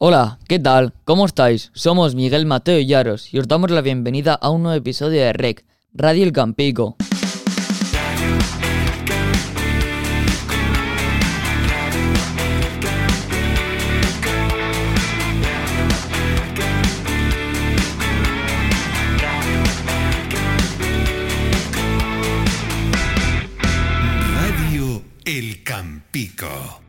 Hola, ¿qué tal? ¿Cómo estáis? Somos Miguel Mateo y Yaros y os damos la bienvenida a un nuevo episodio de REC, Radio El Campico. Radio El Campico.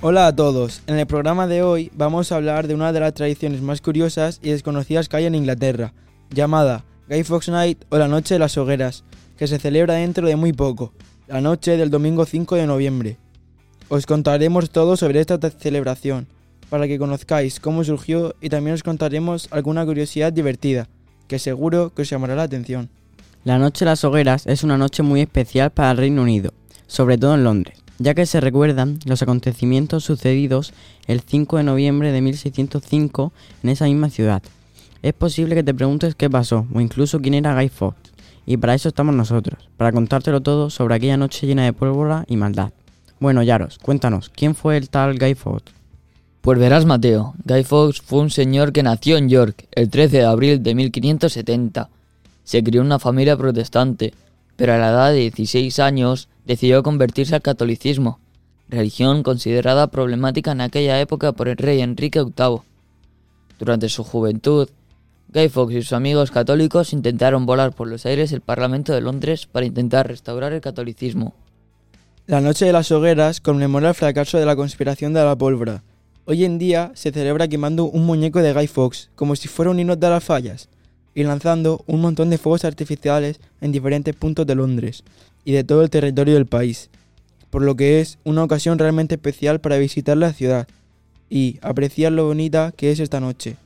Hola a todos, en el programa de hoy vamos a hablar de una de las tradiciones más curiosas y desconocidas que hay en Inglaterra, llamada Guy Fawkes Night o la Noche de las Hogueras, que se celebra dentro de muy poco, la noche del domingo 5 de noviembre. Os contaremos todo sobre esta celebración, para que conozcáis cómo surgió y también os contaremos alguna curiosidad divertida, que seguro que os llamará la atención. La Noche de las Hogueras es una noche muy especial para el Reino Unido, sobre todo en Londres, ya que se recuerdan los acontecimientos sucedidos el 5 de noviembre de 1605 en esa misma ciudad. Es posible que te preguntes qué pasó o incluso quién era Guy Fawkes, y para eso estamos nosotros, para contártelo todo sobre aquella noche llena de pólvora y maldad. Bueno, Yaros, cuéntanos, ¿quién fue el tal Guy Fawkes? Pues verás, Mateo, Guy Fawkes fue un señor que nació en York el 13 de abril de 1570. Se crió en una familia protestante, pero a la edad de 16 años decidió convertirse al catolicismo, religión considerada problemática en aquella época por el rey Enrique VIII. Durante su juventud, Guy Fawkes y sus amigos católicos intentaron volar por los aires el Parlamento de Londres para intentar restaurar el catolicismo. La Noche de las Hogueras conmemora el fracaso de la conspiración de la pólvora. Hoy en día se celebra quemando un muñeco de Guy Fawkes, como si fuera un hino de las fallas, y lanzando un montón de fuegos artificiales en diferentes puntos de Londres y de todo el territorio del país, por lo que es una ocasión realmente especial para visitar la ciudad y apreciar lo bonita que es esta noche.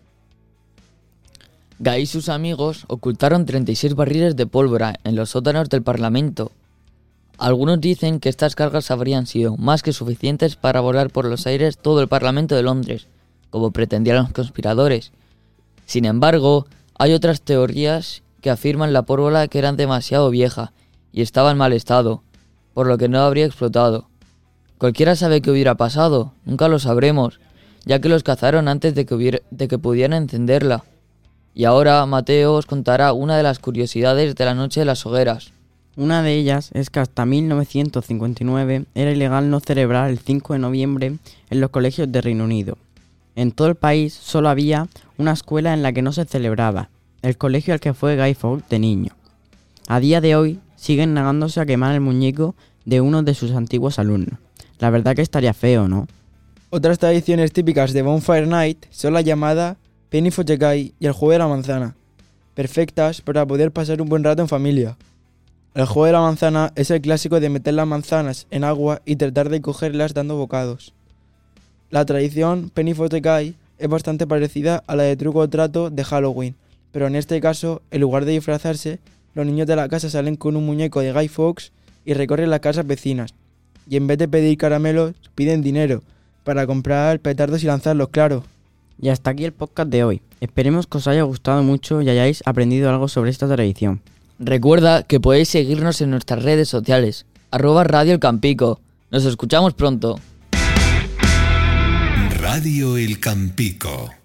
Guy y sus amigos ocultaron 36 barriles de pólvora en los sótanos del Parlamento. Algunos dicen que estas cargas habrían sido más que suficientes para volar por los aires todo el Parlamento de Londres, como pretendían los conspiradores. Sin embargo, hay otras teorías que afirman la pólvora que era demasiado vieja y estaba en mal estado, por lo que no habría explotado. Cualquiera sabe qué hubiera pasado, nunca lo sabremos, ya que los cazaron antes de que, hubiera- encenderla. Y ahora Mateo os contará una de las curiosidades de la noche de las hogueras. Una de ellas es que hasta 1959 era ilegal no celebrar el 5 de noviembre en los colegios de Reino Unido. En todo el país solo había una escuela en la que no se celebraba, el colegio al que fue Guy Fawkes de niño. A día de hoy siguen negándose a quemar el muñeco de uno de sus antiguos alumnos. La verdad que estaría feo, ¿no? Otras tradiciones típicas de Bonfire Night son la llamada Penny for Guy y el juego de la manzana, perfectas para poder pasar un buen rato en familia. El juego de la manzana es el clásico de meter las manzanas en agua y tratar de cogerlas dando bocados. La tradición Penny for the Guy es bastante parecida a la de truco o trato de Halloween, pero en este caso, en lugar de disfrazarse, los niños de la casa salen con un muñeco de Guy Fawkes y recorren las casas vecinas, y en vez de pedir caramelos, piden dinero, para comprar petardos y lanzarlos, claro. Y hasta aquí el podcast de hoy. Esperemos que os haya gustado mucho y hayáis aprendido algo sobre esta tradición. Recuerda que podéis seguirnos en nuestras redes sociales, arroba Radio El Campico. Nos escuchamos pronto. Radio El Campico.